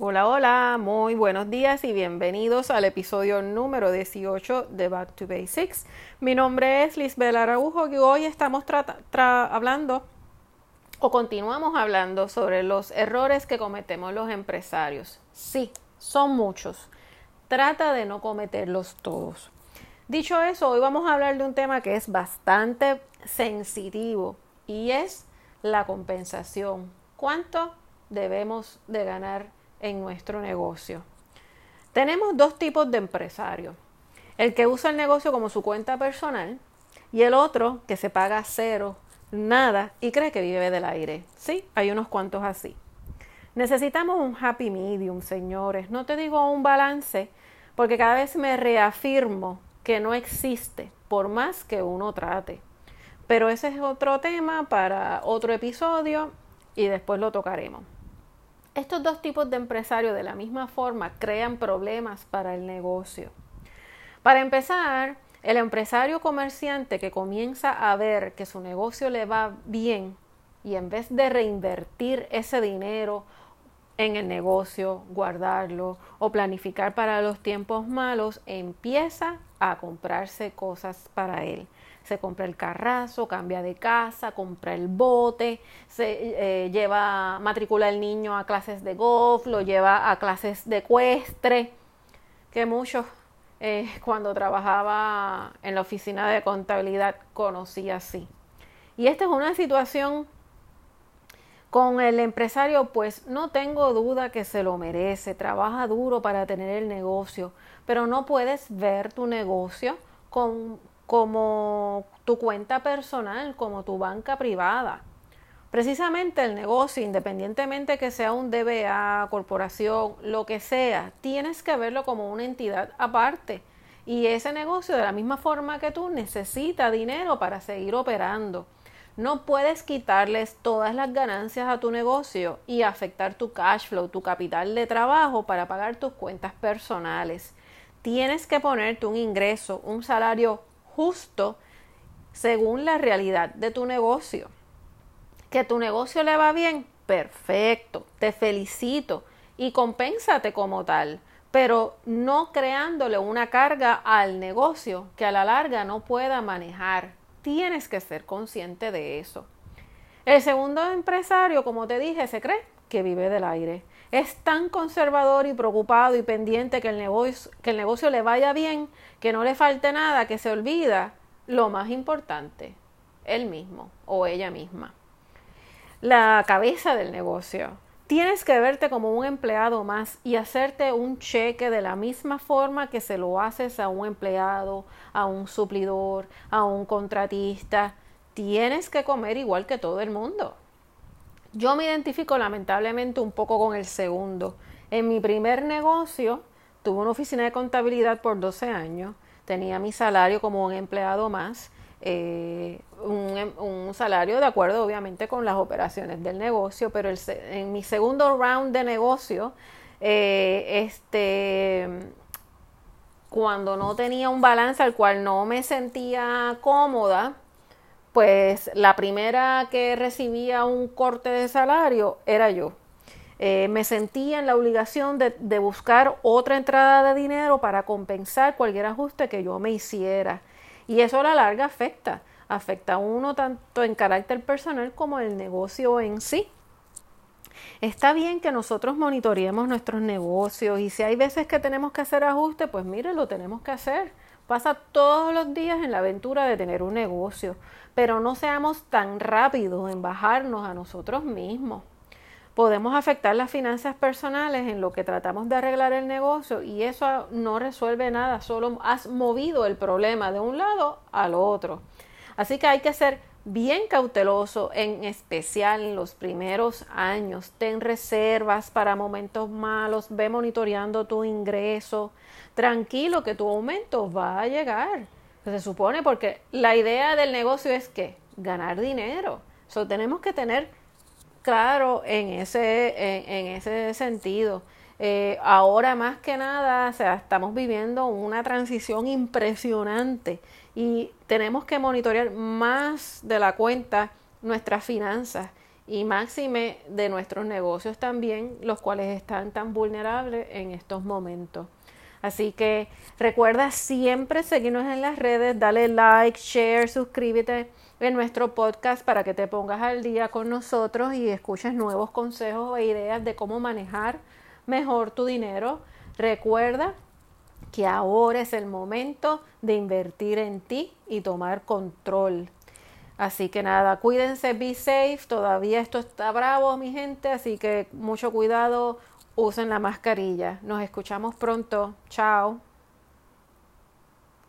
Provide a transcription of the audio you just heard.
Hola, hola, muy buenos días y bienvenidos al episodio número 18 de Back to Basics. Mi nombre es Lisbeth Araujo y hoy estamos hablando o continuamos hablando sobre los errores que cometemos los empresarios. Sí, son muchos. Trata de no cometerlos todos. Dicho eso, hoy vamos a hablar de un tema que es bastante sensitivo y es la compensación. ¿Cuánto debemos de ganar en nuestro negocio? Tenemos dos tipos de empresarios. El que usa el negocio como su cuenta personal y el otro que se paga cero, nada y cree que vive del aire. Sí, hay unos cuantos así. Necesitamos un happy medium, señores. No te digo un balance, porque cada vez me reafirmo que no existe, por más que uno trate. Pero ese es otro tema para otro episodio y después lo tocaremos. Estos dos tipos de empresarios de la misma forma crean problemas para el negocio. Para empezar, el empresario comerciante que comienza a ver que su negocio le va bien y en vez de reinvertir ese dinero en el negocio, guardarlo o planificar para los tiempos malos, empieza a comprarse cosas para él. Se compra el carrazo, cambia de casa, compra el bote, se eh, lleva, matricula el niño a clases de golf, lo lleva a clases de ecuestre, que muchos eh, cuando trabajaba en la oficina de contabilidad conocí así. Y esta es una situación con el empresario, pues no tengo duda que se lo merece, trabaja duro para tener el negocio, pero no puedes ver tu negocio como tu cuenta personal, como tu banca privada. Precisamente el negocio, independientemente que sea un DBA, corporación, lo que sea, tienes que verlo como una entidad aparte. Y ese negocio, de la misma forma que tú, necesita dinero para seguir operando. No puedes quitarles todas las ganancias a tu negocio y afectar tu cash flow, tu capital de trabajo para pagar tus cuentas personales. Tienes que ponerte un ingreso, un salario justo según la realidad de tu negocio. Que tu negocio le va bien, perfecto, te felicito y compénsate como tal, pero no creándole una carga al negocio que a la larga no pueda manejar Tienes que ser consciente de eso. El segundo empresario, como te dije, se cree que vive del aire. Es tan conservador y preocupado y pendiente que el, negocio, que el negocio le vaya bien, que no le falte nada, que se olvida lo más importante, él mismo o ella misma. La cabeza del negocio. Tienes que verte como un empleado más y hacerte un cheque de la misma forma que se lo haces a un empleado, a un suplidor, a un contratista. Tienes que comer igual que todo el mundo. Yo me identifico lamentablemente un poco con el segundo. En mi primer negocio tuve una oficina de contabilidad por 12 años, tenía mi salario como un empleado más eh, un, salario de acuerdo obviamente con las operaciones del negocio, pero en mi segundo round de negocio, eh, este, cuando no tenía un balance al cual no me sentía cómoda, pues la primera que recibía un corte de salario era yo. Eh, me sentía en la obligación de, buscar otra entrada de dinero para compensar cualquier ajuste que yo me hiciera. Y eso a la larga afecta, afecta a uno tanto en carácter personal como el negocio en sí. Está bien que nosotros monitoreemos nuestros negocios y si hay veces que tenemos que hacer ajustes, pues mire, lo tenemos que hacer. Pasa todos los días en la aventura de tener un negocio, pero no seamos tan rápidos en bajarnos a nosotros mismos podemos afectar las finanzas personales en lo que tratamos de arreglar el negocio y eso no resuelve nada, solo has movido el problema de un lado al otro. Así que hay que ser bien cauteloso, en especial en los primeros años. Ten reservas para momentos malos, ve monitoreando tu ingreso. Tranquilo que tu aumento va a llegar. Se supone porque la idea del negocio es que ganar dinero. So, tenemos que tener claro en ese, en, ese sentido. Eh, ahora más que nada, o sea, estamos viviendo una transición impresionante y tenemos que monitorear más de la cuenta nuestras finanzas y máxime de nuestros negocios también, los cuales están tan vulnerables en estos momentos. Así que recuerda siempre seguirnos en las redes, dale like, share, suscríbete en nuestro podcast para que te pongas al día con nosotros y escuches nuevos consejos e ideas de cómo manejar mejor tu dinero. Recuerda que ahora es el momento de invertir en ti y tomar control. Así que nada, cuídense, be safe. Todavía esto está bravo, mi gente, así que mucho cuidado, usen la mascarilla. Nos escuchamos pronto. Chao.